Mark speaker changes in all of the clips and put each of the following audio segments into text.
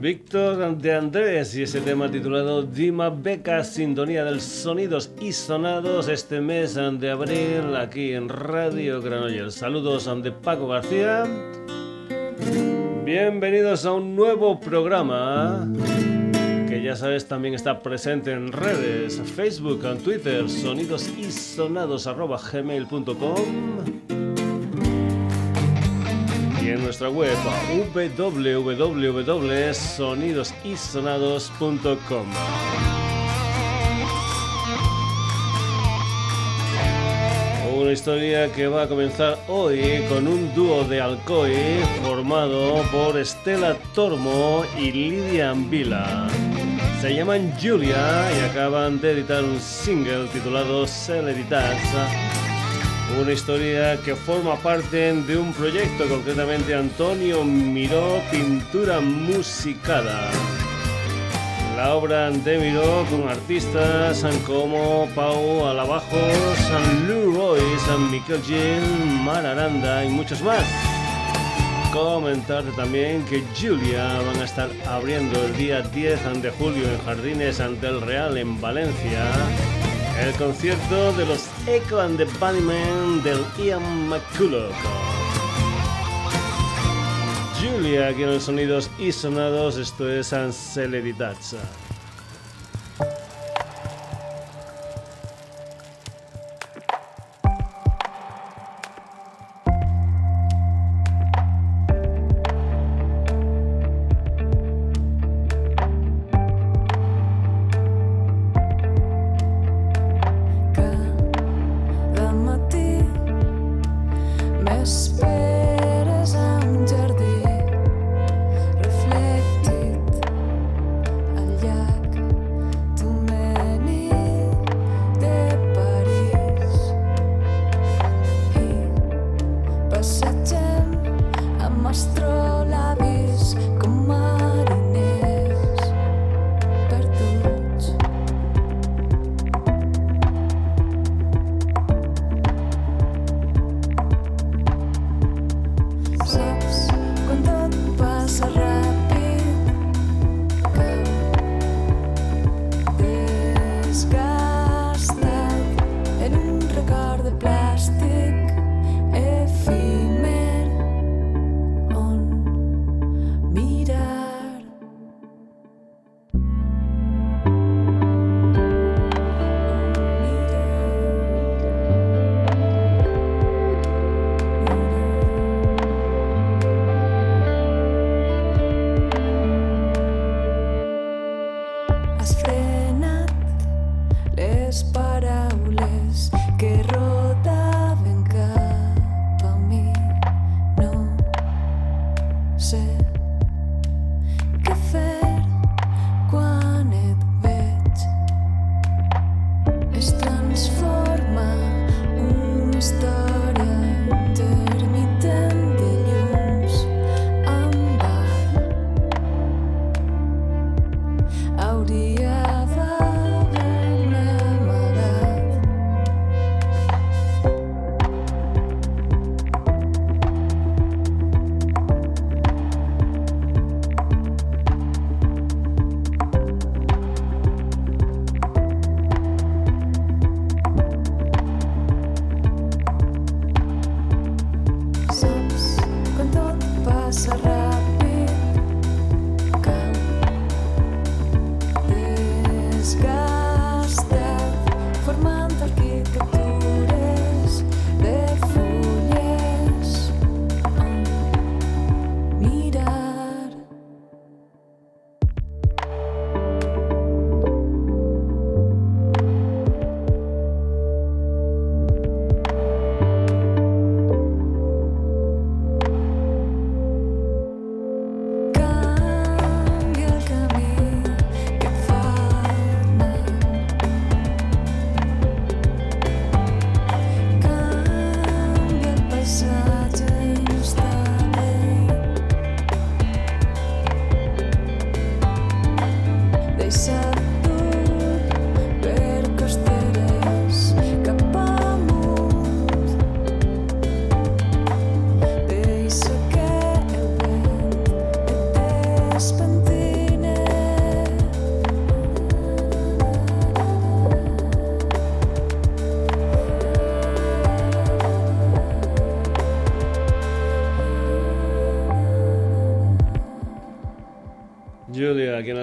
Speaker 1: Víctor de Andrés y ese tema titulado Dima Beca, sintonía del sonidos y sonados este mes de abril aquí en Radio Granollers. Saludos de Paco García. Bienvenidos a un nuevo programa ya sabes también está presente en redes, Facebook, Twitter, sonidos y sonados gmail.com en nuestra web www.sonidosisonados.com. Una historia que va a comenzar hoy con un dúo de Alcoy formado por Estela Tormo y Lidia Vila. Se llaman Julia y acaban de editar un single titulado Celeritas una historia que forma parte de un proyecto, concretamente Antonio Miró Pintura Musicada. La obra de Miró con artistas como Pau Alabajo, San Lou Roy, San Miquel Gil, Mar Aranda y muchos más. Comentarte también que Julia van a estar abriendo el día 10 de julio en Jardines ante el Real en Valencia el concierto de los Echo and the Bunnymen del Ian McCulloch. Julia, aquí en los sonidos y sonados, esto es Anceleritatza.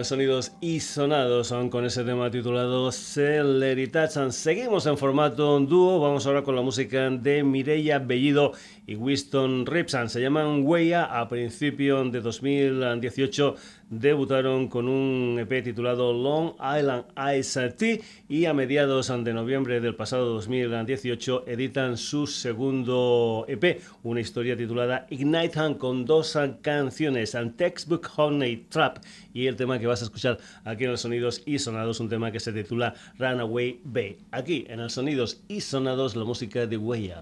Speaker 1: Sonidos y sonados son con ese tema titulado Celeritachan. Seguimos en formato dúo, vamos ahora con la música de Mireia Bellido y Winston Ripsan. Se llaman Huella a principios de 2018 debutaron con un EP titulado Long Island Ice y a mediados de noviembre del pasado 2018 editan su segundo EP, una historia titulada Ignite Hand con dos canciones, and Textbook Honey Trap y el tema que vas a escuchar aquí en los sonidos y sonados, un tema que se titula Runaway Bay. Aquí en los sonidos y sonados la música de Huella.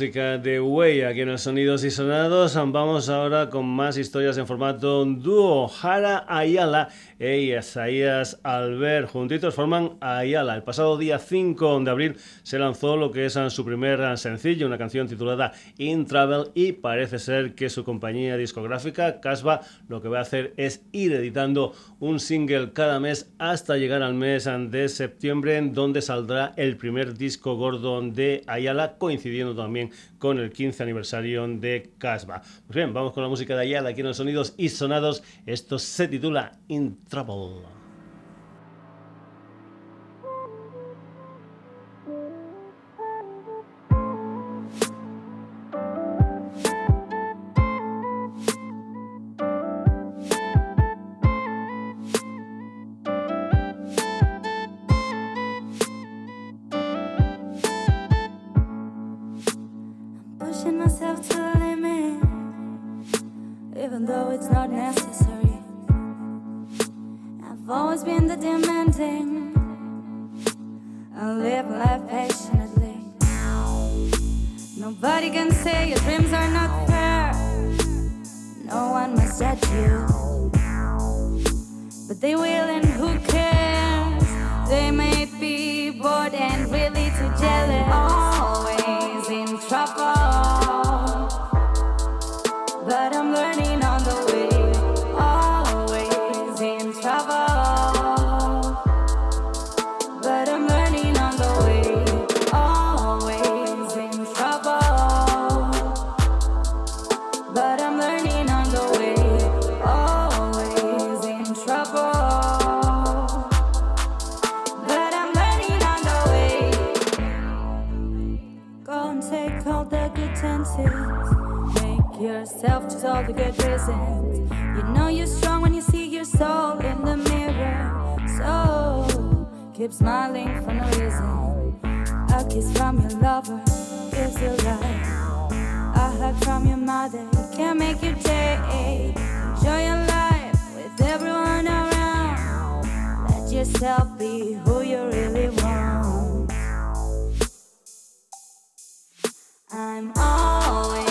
Speaker 1: Música de Way aquí en los Sonidos y Sonados. Vamos ahora con más historias en formato dúo. Jara Ayala e Isaías Albert juntitos forman Ayala. El pasado día 5 de abril se lanzó lo que es su primer sencillo, una canción titulada In Travel y parece ser que su compañía discográfica, Casba, lo que va a hacer es ir editando un single cada mes hasta llegar al mes de septiembre donde saldrá el primer disco gordo de Ayala coincidiendo también con el 15 aniversario de Casba. Pues bien, vamos con la música de Ayala aquí en los sonidos y sonados. Esto se titula In Trouble.
Speaker 2: Go and take all
Speaker 3: the good chances. Make yourself just all the good reasons. You know you're strong when you see your soul in the mirror. So keep smiling for no reason. A kiss from your lover is a lie. A hug from your mother can make your day. Enjoy your life with everyone around. Let yourself be
Speaker 2: who you
Speaker 1: really want. I'm always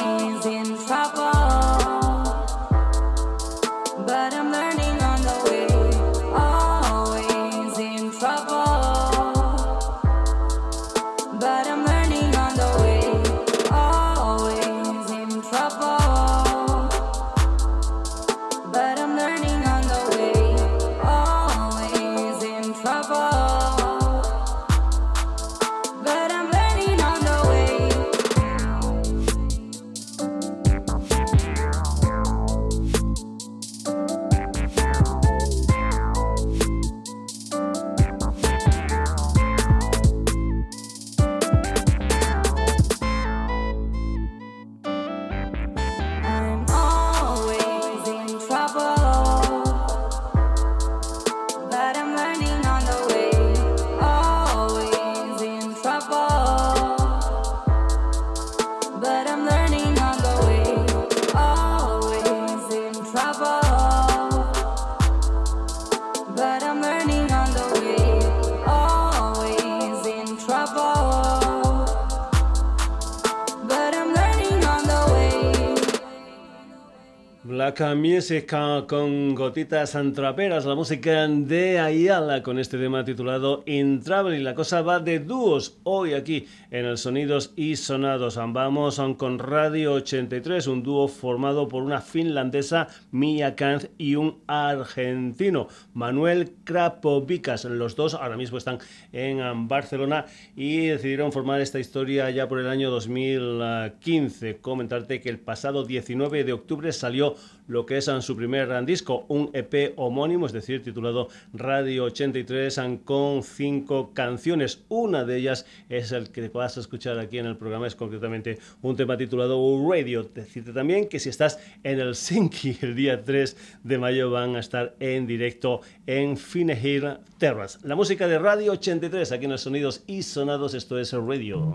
Speaker 1: Con gotitas antraperas, la música de Ayala con este tema titulado In Travel y la cosa va de dúos hoy aquí en el Sonidos y Sonados. Vamos con Radio 83, un dúo formado por una finlandesa, Mia Kant, y un argentino, Manuel Krapovicas. Los dos ahora mismo están en Barcelona y decidieron formar esta historia ya por el año 2015. Comentarte que el pasado 19 de octubre salió lo que es su primer disco, un EP homónimo, es decir, titulado Radio 83, con cinco canciones. Una de ellas es el que vas a escuchar aquí en el programa, es concretamente un tema titulado Radio. Decirte también que si estás en el Sinki el día 3 de mayo van a estar en directo en Finehill Terrace. La música de Radio 83 aquí en los sonidos y sonados, esto es Radio.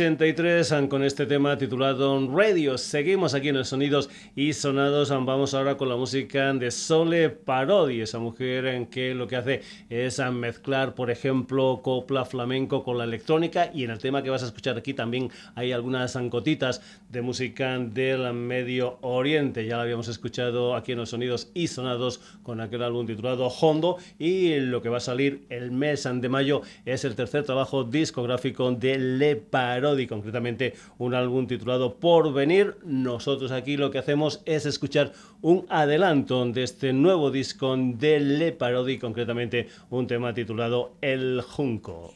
Speaker 1: 83 con este tema titulado Radio. Seguimos aquí en el Sonidos y Sonados. Vamos ahora con la música de Sole Parodi, esa mujer en que lo que hace es mezclar, por ejemplo, copla flamenco con la electrónica. Y en el tema que vas a escuchar aquí también hay algunas ancotitas de música del Medio Oriente. Ya la habíamos escuchado aquí en los Sonidos y Sonados con aquel álbum titulado Hondo. Y lo que va a salir el mes de mayo es el tercer trabajo discográfico de Le Parodi, concretamente un álbum titulado Por Venir. Nosotros aquí lo que hacemos es escuchar un adelanto de este nuevo disco de Le Parodi, concretamente un tema titulado El Junco.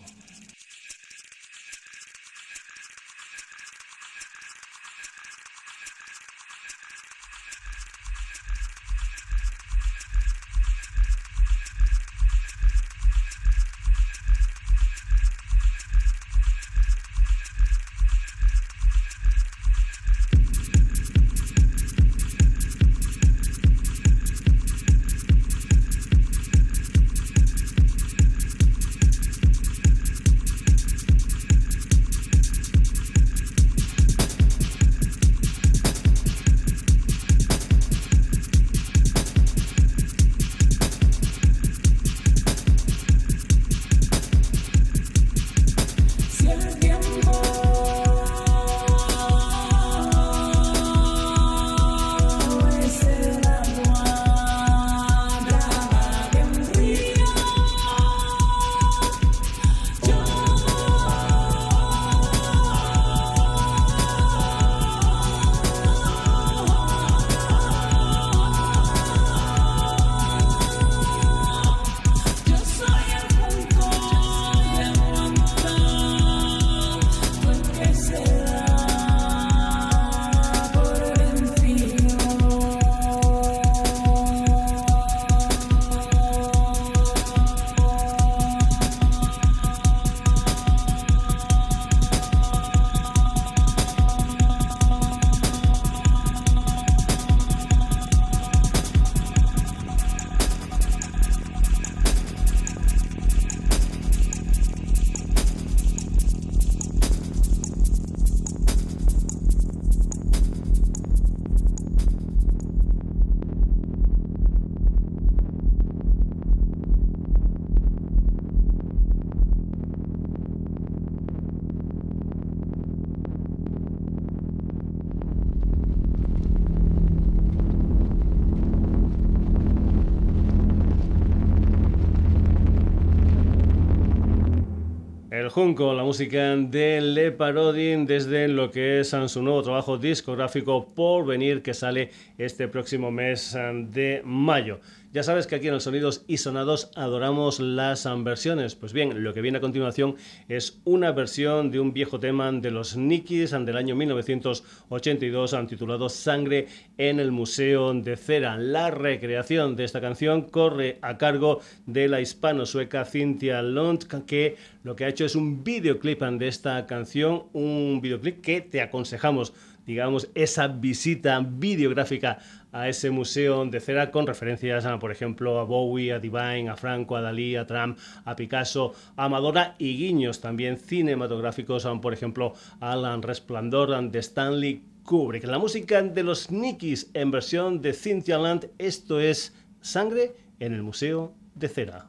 Speaker 1: Junco, la música de Le Parodin desde lo que es su nuevo trabajo discográfico Por Venir que sale este próximo mes de mayo. Ya sabes que aquí en los Sonidos y Sonados adoramos las versiones. Pues bien, lo que viene a continuación es una versión de un viejo tema de los Nikis del año 1982 titulado Sangre en el Museo de Cera. La recreación de esta canción corre a cargo de la hispano-sueca Cynthia Lund, que lo que ha hecho es un videoclip de esta canción, un videoclip que te aconsejamos digamos, esa visita videográfica a ese museo de cera con referencias, a, por ejemplo, a Bowie, a Divine, a Franco, a Dalí, a Trump, a Picasso, a Madonna y guiños también cinematográficos, por ejemplo, a Alan Resplandor de Stanley Kubrick. La música de los Nikis en versión de Cynthia Land, esto es Sangre en el Museo de Cera.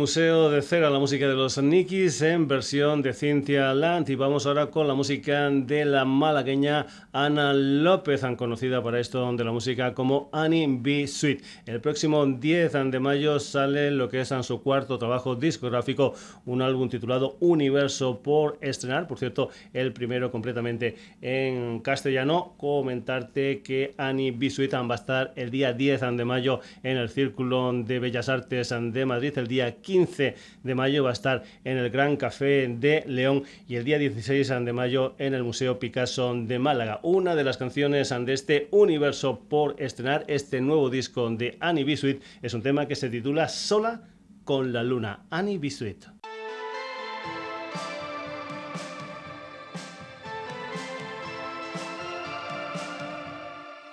Speaker 1: Museo de Cera, la música de Nikis en versión de Cynthia Land. Y vamos ahora con la música de la malagueña Ana López, conocida para esto de la música como Annie B. Sweet. El próximo 10 de mayo sale lo que es en su cuarto trabajo discográfico, un álbum titulado Universo por estrenar. Por cierto, el primero completamente en castellano. Comentarte que Annie B. Sweet va a estar el día 10 de mayo en el Círculo de Bellas Artes de Madrid el día 15 de mayo va a estar en el Gran Café de León y el día 16 de mayo en el Museo Picasso de Málaga. Una de las canciones de este universo por estrenar, este nuevo disco de Annie Bisuit, es un tema que se titula Sola con la Luna. Annie Bisuit.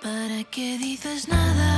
Speaker 2: ¿Para qué dices nada?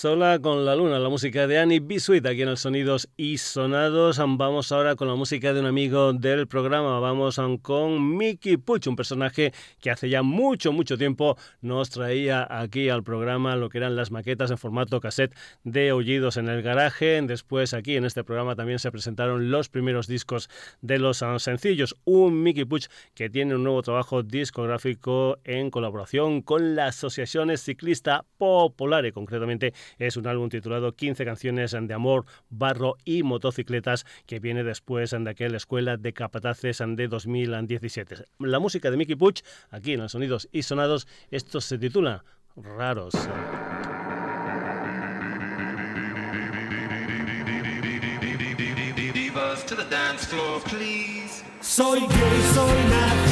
Speaker 1: Sola con la luna, la música de Annie Bisuit aquí en el Sonidos y Sonados. Vamos ahora con la música de un amigo del programa. Vamos con Mickey Puch, un personaje que hace ya mucho, mucho tiempo nos traía aquí al programa lo que eran las maquetas en formato cassette de Oídos en el Garaje. Después aquí en este programa también se presentaron los primeros discos de los sencillos. Un Mickey Puch que tiene un nuevo trabajo discográfico en colaboración con la Asociación Ciclista Popular, y concretamente es un álbum titulado 15 canciones de amor, barro y motocicletas que viene después de aquella escuela de capataces de 2017. La música de Mickey Puch, aquí en los sonidos y sonados, esto se titula Raros.
Speaker 4: Soy gay, soy nazi,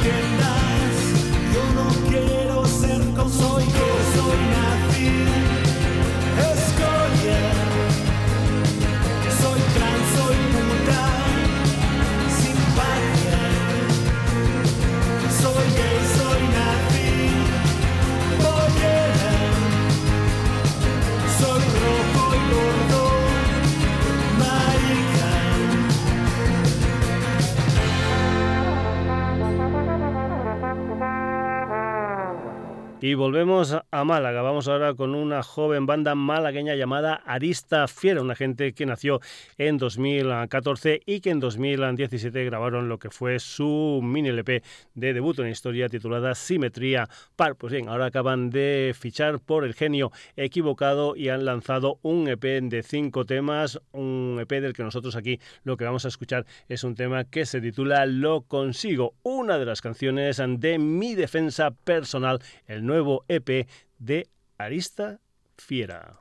Speaker 3: Christian Y volvemos a Málaga. Vamos ahora con una joven banda malagueña llamada Arista Fiera, una gente que nació en 2014 y que en 2017 grabaron lo que fue su mini LP de debut en historia titulada Simetría Par. Pues bien, ahora acaban de fichar por el genio equivocado y han lanzado un EP de cinco temas, un EP del que nosotros aquí lo que vamos a escuchar es un tema que se titula Lo consigo, una de las canciones de mi defensa personal, el nuevo EP de Arista Fiera.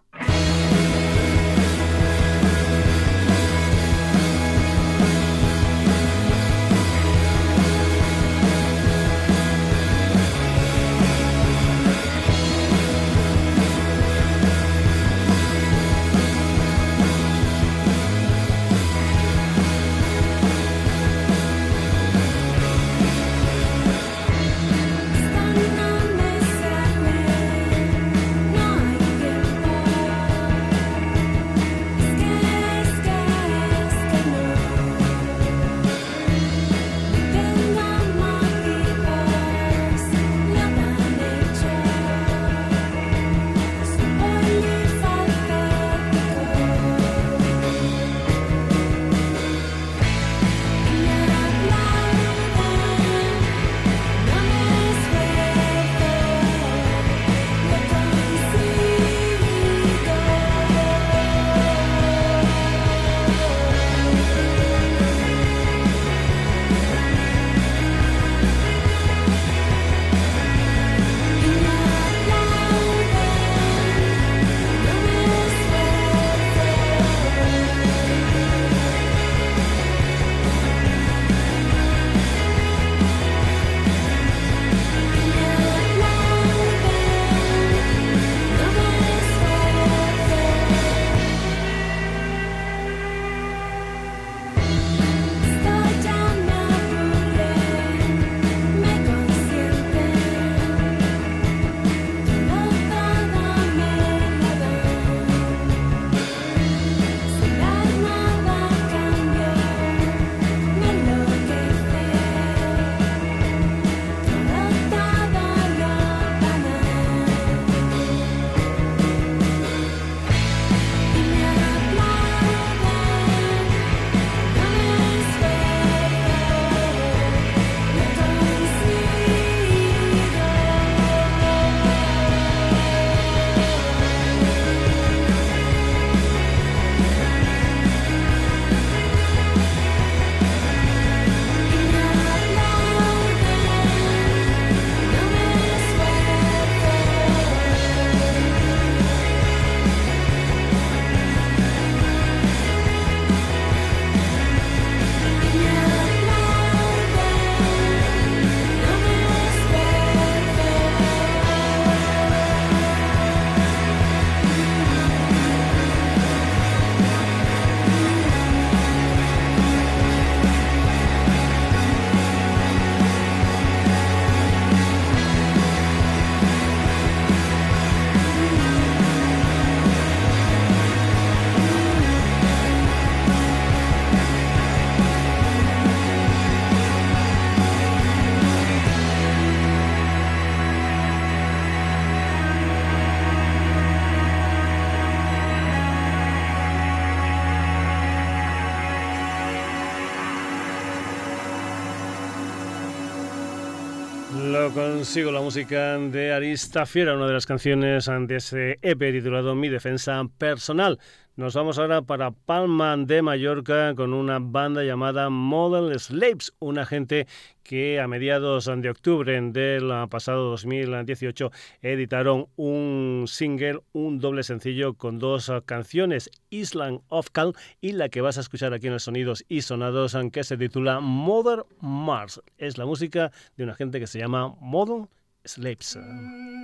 Speaker 3: Sigo la música de Arista Fiera, una de las canciones de ese EP titulado Mi Defensa Personal.
Speaker 1: Nos vamos ahora para Palma de Mallorca con una banda llamada Model Slaves, una gente que a mediados de octubre del pasado 2018 editaron un single, un doble sencillo con dos canciones, Island of Cal y la que vas a escuchar aquí en los Sonidos y Sonados, que se titula Mother Mars. Es la música de una gente que se llama Modern Slaves.
Speaker 4: Ah.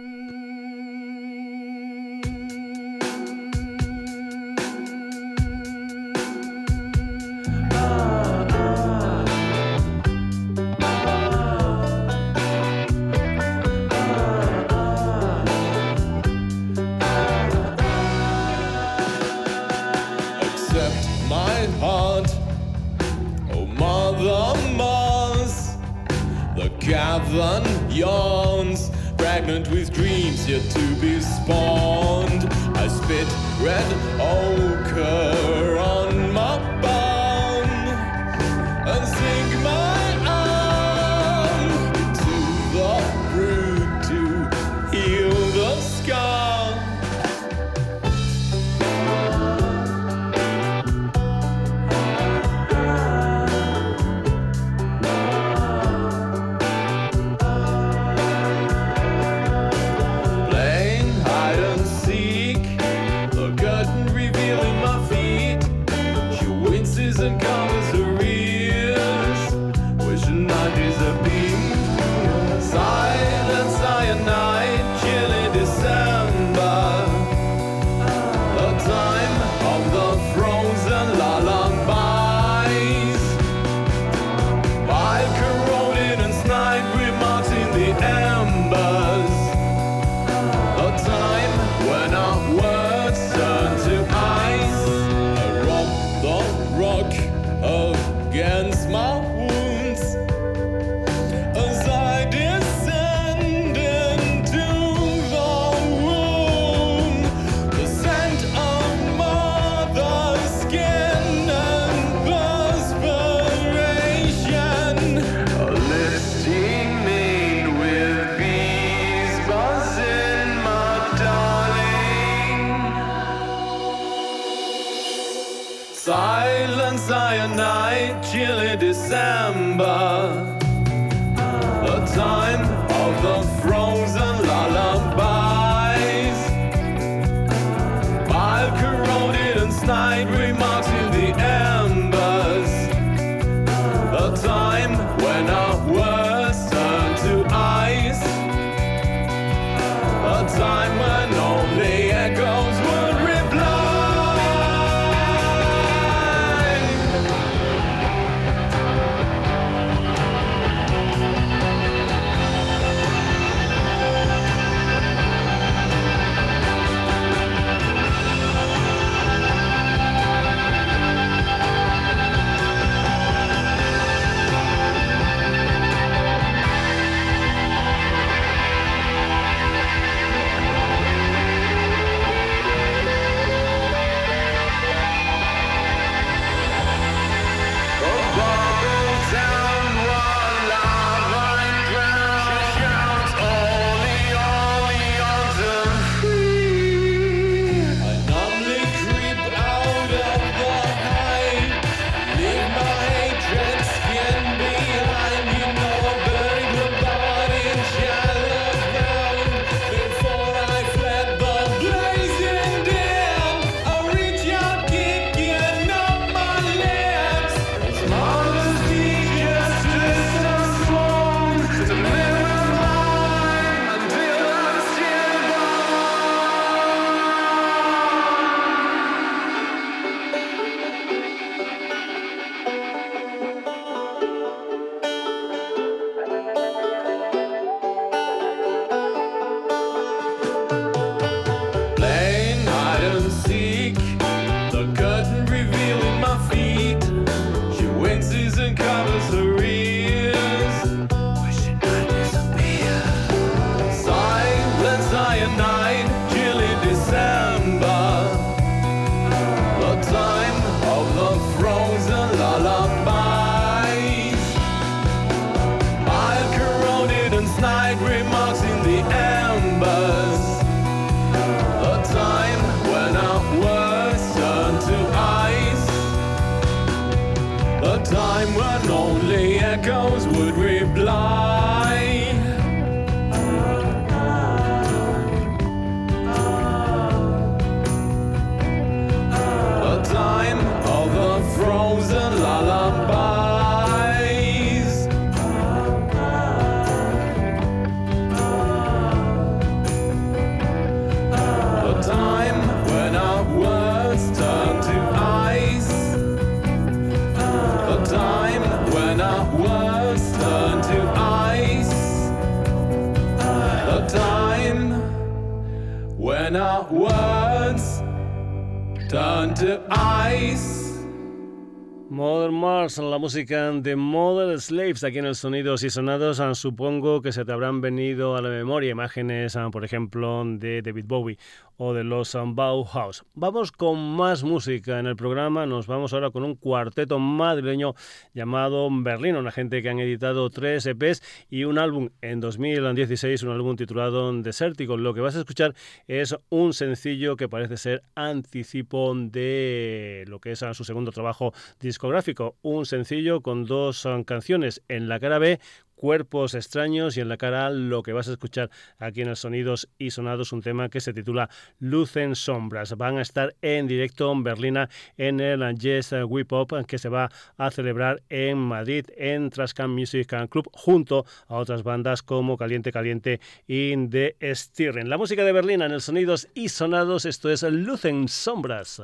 Speaker 4: with dreams yet to be spawned. I spit red a time when I A time when only echoes would reply.
Speaker 1: Modern Mars, la música de Model Slaves aquí en el Sonidos y Sonados. Ah, supongo que se te habrán venido a la memoria imágenes, ah, por ejemplo, de David Bowie o de los Bauhaus. Vamos con más música en el programa. Nos vamos ahora con un cuarteto madrileño llamado Berlín, una gente que han editado tres EPs y un álbum en 2016, un álbum titulado Desértico. Lo que vas a escuchar es un sencillo que parece ser anticipo de lo que es su segundo trabajo discográfico. Un sencillo con dos canciones en la cara B Cuerpos extraños y en la cara lo que vas a escuchar aquí en el Sonidos y Sonados, un tema que se titula Luz en Sombras. Van a estar en directo en Berlina en el Jazz Whip Up que se va a celebrar en Madrid en Trascan Music Club junto a otras bandas como Caliente Caliente y The Stirring. La música de Berlina en el Sonidos y Sonados, esto es Luz en Sombras.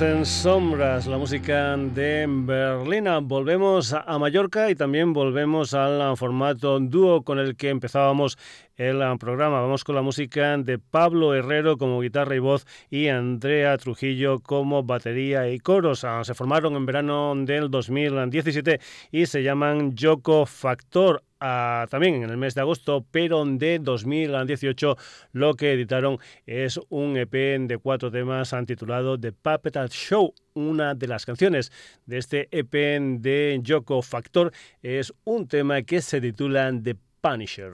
Speaker 1: En sombras, la música de Berlina. Volvemos a Mallorca y también volvemos al formato dúo con el que empezábamos el programa. Vamos con la música de Pablo Herrero como guitarra y voz y Andrea Trujillo como batería y coros. Ah, se formaron en verano del 2017 y se llaman Yoko Factor. También en el mes de agosto, pero de 2018 lo que editaron es un EP de cuatro temas titulado The Puppet Show. Una de las canciones de este EP de Yoko Factor es un tema que se titula The Punisher.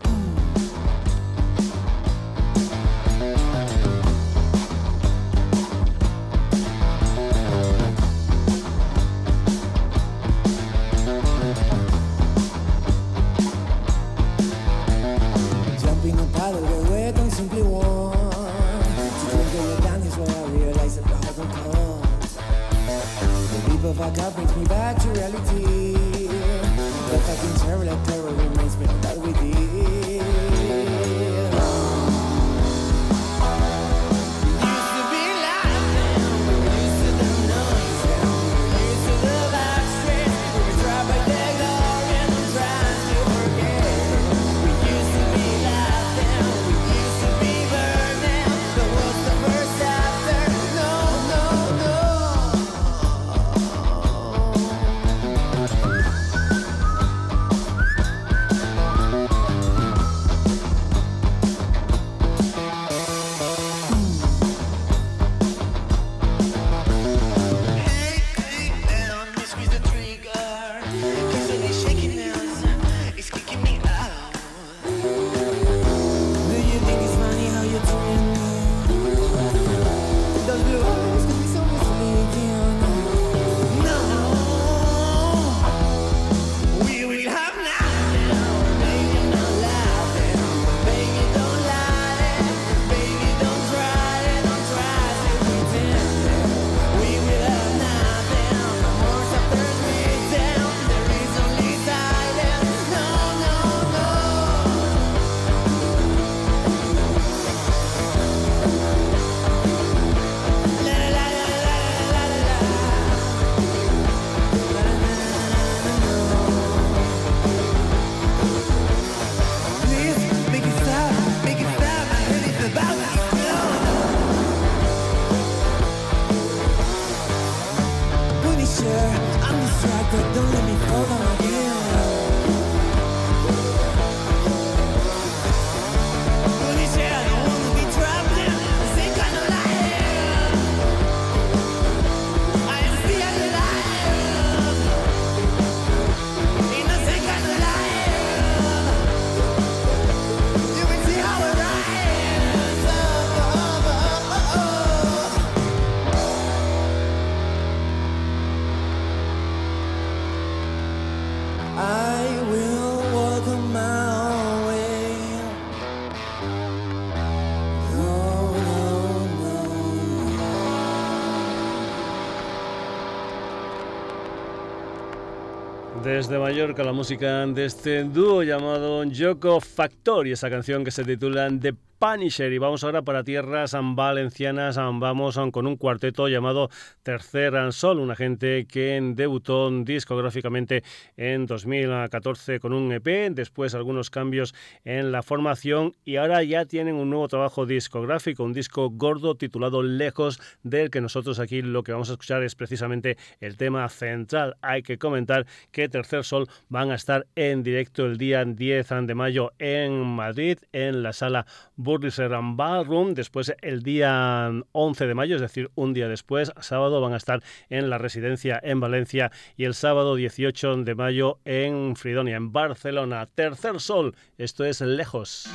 Speaker 5: God brings me back to reality. The fucking terror, like terror reminds me that we did.
Speaker 1: Desde Mallorca la música de este dúo llamado Yoko Factor y esa canción que se titula The Punisher. Y vamos ahora para tierras valencianas. Vamos con un cuarteto llamado Tercer Sol, una gente que debutó discográficamente en 2014 con un EP, después algunos cambios en la formación y ahora ya tienen un nuevo trabajo discográfico, un disco gordo titulado Lejos, del que nosotros aquí lo que vamos a escuchar es precisamente el tema central. Hay que comentar que Tercer Sol van a estar en directo el día 10 de mayo en Madrid, en la sala Burliser Ballroom. Después, el día 11 de mayo, es decir, un día después, sábado, van a estar en la residencia en Valencia y el sábado 18 de mayo en Fridonia, en Barcelona. Tercer Sol, esto es lejos.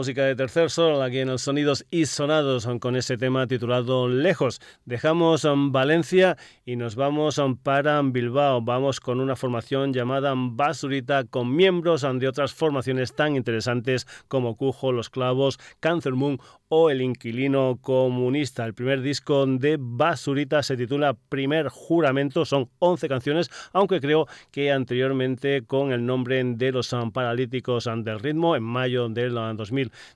Speaker 1: Música de Tercer Sol aquí en los Sonidos y Sonados con ese tema titulado Lejos. Dejamos um, Valencia y nos vamos um, para Bilbao. Vamos con una formación llamada Basurita con miembros um, de otras formaciones tan interesantes como Cujo, Los Clavos, Cancer Moon o El Inquilino Comunista. El primer disco de Basurita se titula Primer Juramento, son 11 canciones, aunque creo que anteriormente con el nombre de Los Paralíticos del Ritmo, en mayo del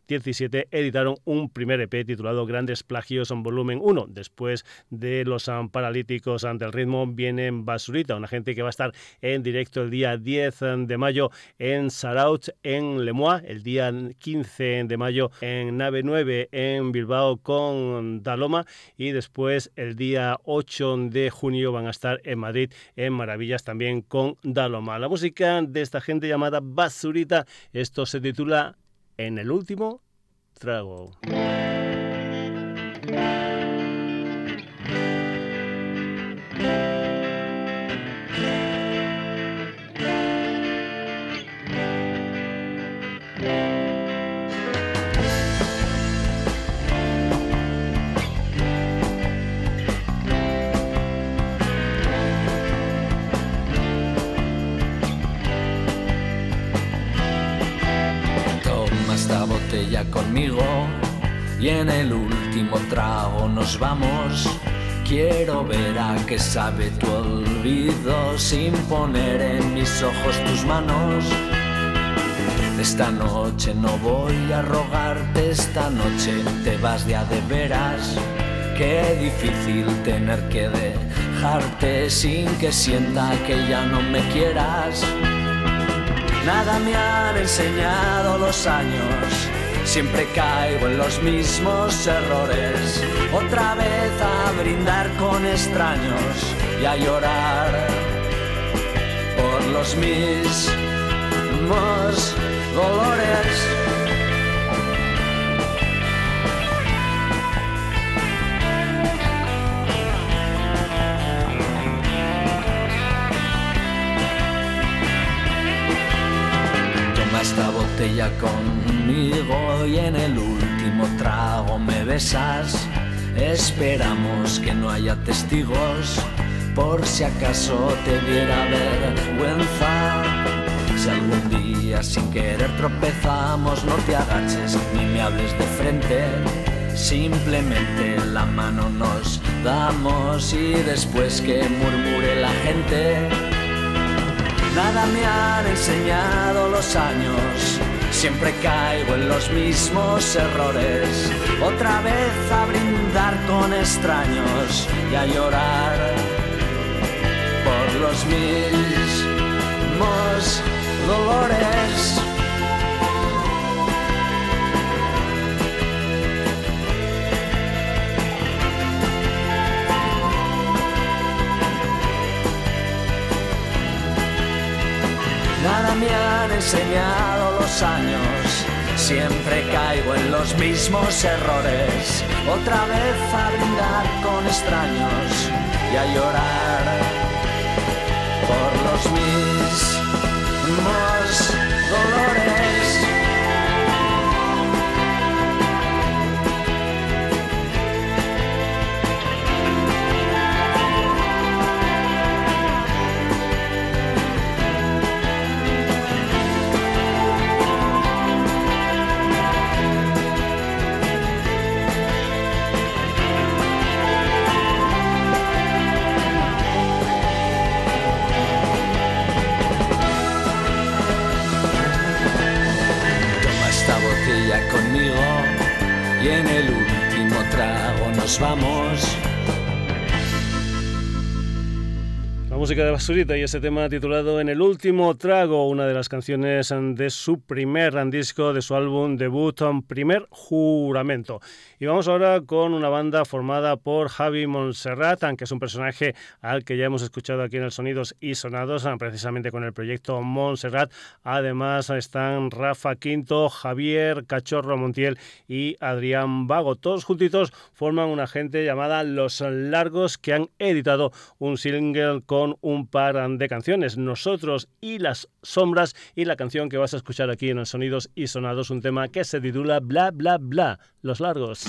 Speaker 1: 2017 editaron un primer EP titulado Grandes Plagios en volumen 1. Después de Los Paralíticos del Ritmo viene Basurita, una gente que va a estar en directo el día 10 de mayo en Saraut, en Lemois, el día 15 de mayo en Nave 9 en Bilbao con Daloma y después el día 8 de junio van a estar en Madrid en Maravillas también con Daloma. La música de esta gente llamada Basurita, esto se titula En el último trago.
Speaker 6: Conmigo y en el último trago nos vamos. Quiero ver a qué sabe tu olvido sin poner en mis ojos tus manos. Esta noche no voy a rogarte, esta noche te vas de a de veras. Qué difícil tener que dejarte sin que sienta que ya no me quieras. Nada me han enseñado los años, siempre caigo en los mismos errores. Otra vez a brindar con extraños y a llorar por los mismos dolores. Esta botella conmigo y en el último trago me besas. Esperamos que no haya testigos por si acaso te diera vergüenza. Si algún día sin querer tropezamos, no te agaches ni me hables de frente. Simplemente la mano nos damos y después que murmure la gente Nada me han enseñado los años, siempre caigo en los mismos errores. Otra vez a brindar con extraños y a llorar por los mismos dolores. Enseñado los años, siempre caigo en los mismos errores. Otra vez a brindar con extraños y a llorar por los mismos dolores. Vamos.
Speaker 1: La música de Basurita y ese tema titulado En el último trago, una de las canciones de su primer disco de su álbum debut, Primer Juramento. Y vamos ahora con una banda formada por Javi Montserrat, que es un personaje al que ya hemos escuchado aquí en el Sonidos y Sonados, precisamente con el proyecto Montserrat. Además están Rafa Quinto, Javier Cachorro Montiel y Adrián Vago. Todos juntitos forman una gente llamada Los Largos que han editado un single con con un par de canciones, Nosotros y las Sombras, y la canción que vas a escuchar aquí en el Sonidos y Sonados, un tema que se titula Bla Bla Bla, Los Largos.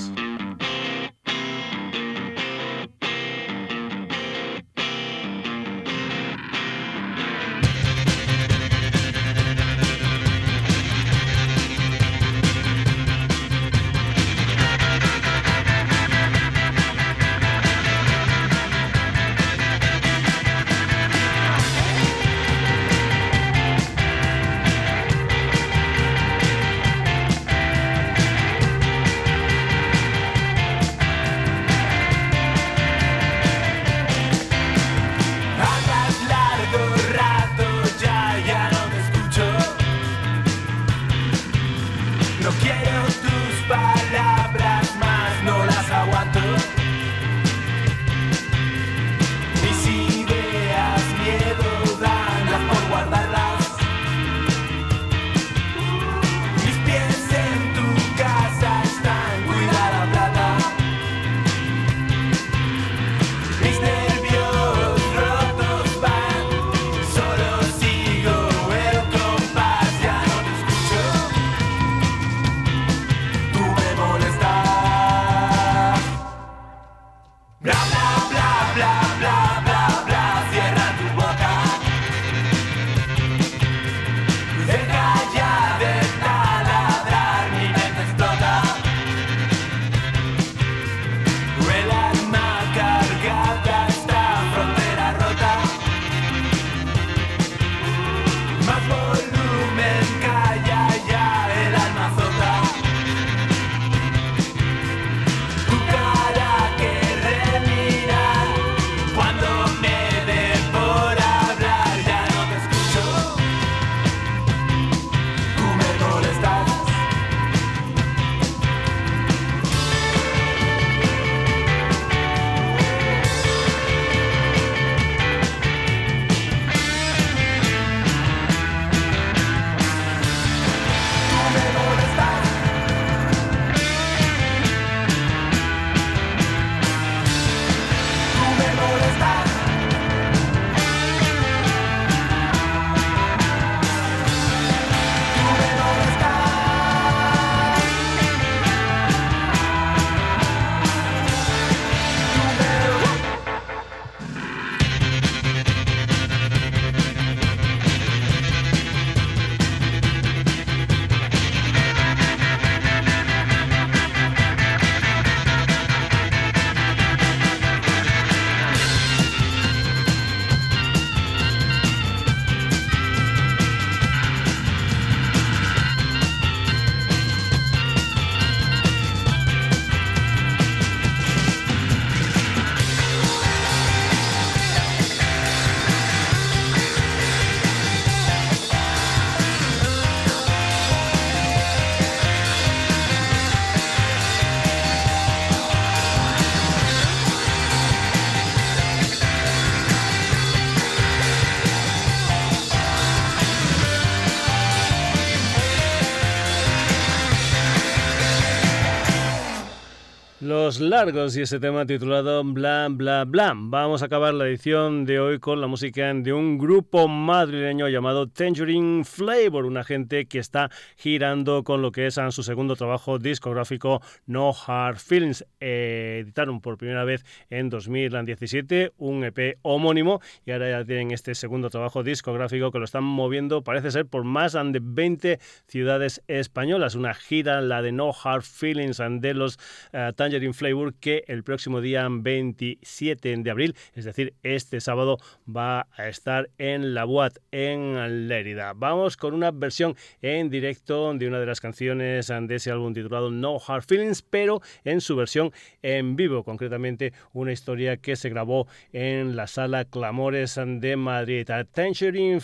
Speaker 1: Los largos y ese tema titulado Bla Bla Bla. Vamos a acabar la edición de hoy con la música de un grupo madrileño llamado Tangerine Flavor, una gente que está girando con lo que es su segundo trabajo discográfico No Hard Feelings. Eh, editaron por primera vez en 2017 un EP homónimo y ahora ya tienen este segundo trabajo discográfico que lo están moviendo, parece ser, por más de 20 ciudades españolas. Una gira, la de No Hard Feelings de los eh, Tangerine Flavor, que el próximo día 27 de abril, es decir, este sábado, va a estar en la Boat en Lérida. Vamos con una versión en directo de una de las canciones de ese álbum titulado No Hard Feelings, pero en su versión en vivo, concretamente una historia que se grabó en la sala Clamores de Madrid. Tangerine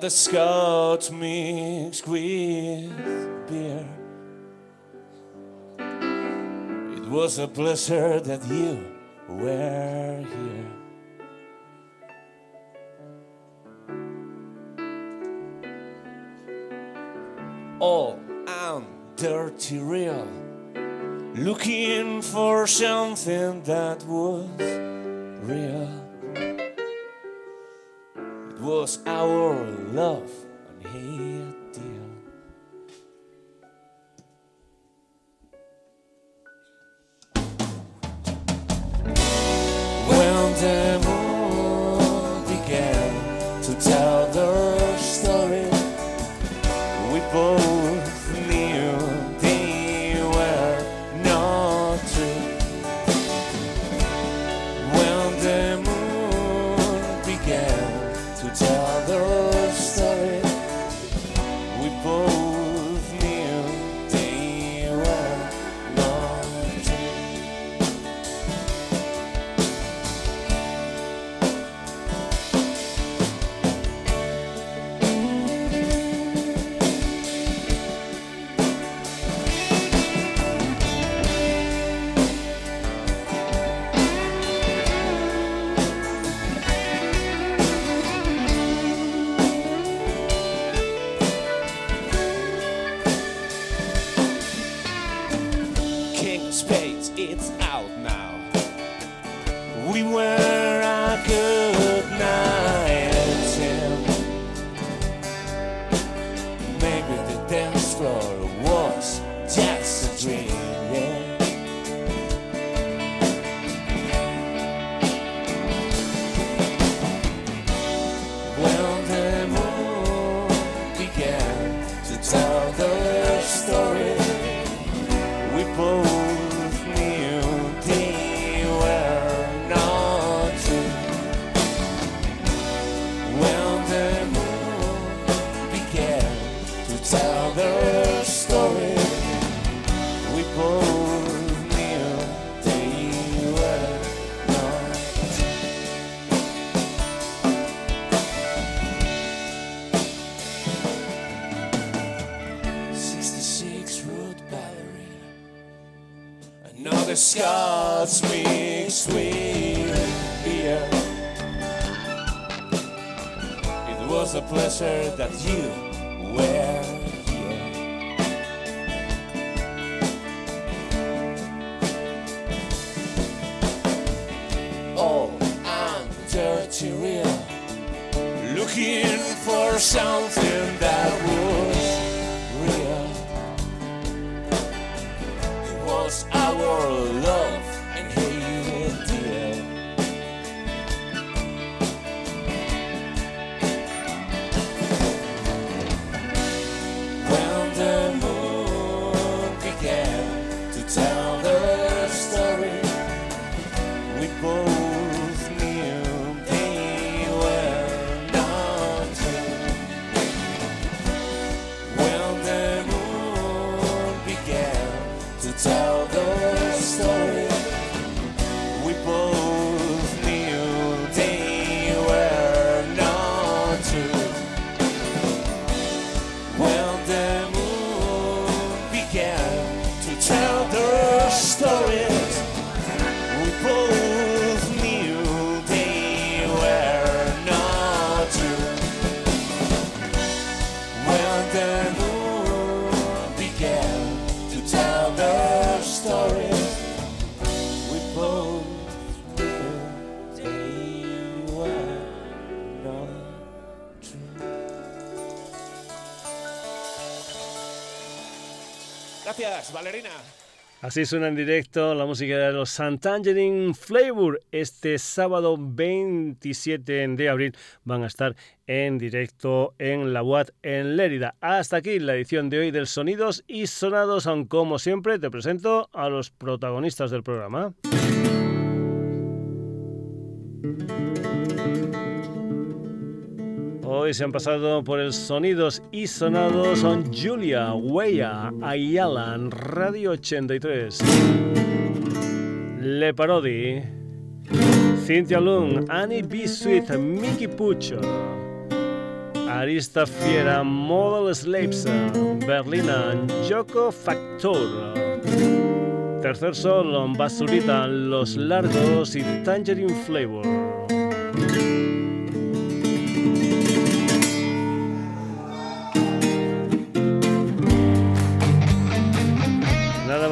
Speaker 4: the scotch mixed with beer. It was a pleasure that you were here.
Speaker 1: Así suena en directo la música de los Santangerine Flavor. Este sábado 27 de abril van a estar en directo en la UAT en Lérida. Hasta aquí la edición de hoy del Sonidos y Sonados. Aun como siempre, te presento a los protagonistas del programa. Hoy se han pasado por el Sonidos y Sonados son Julia, Huella, Ayala, Radio 83, Le Parodi, Cynthia Lung, Annie B. Sweet, Mickey Pucho, Arista Fiera, Model Slaves, Berlina, Joko Factor. Tercer Sol, Basurita, Los Largos y Tangerine Flavor.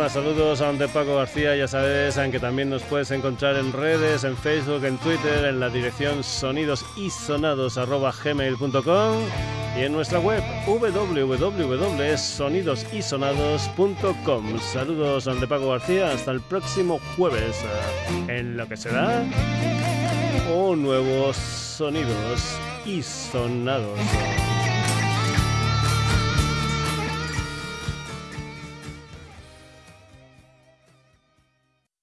Speaker 1: Nada más, saludos a de Paco García, ya sabes, aunque también nos puedes encontrar en redes, en Facebook, en Twitter, en la dirección sonidosisonados.gmail.com y en nuestra web www.sonidosisonados.com. Saludos de Paco García, hasta el próximo jueves, en lo que será o nuevos sonidos y sonados.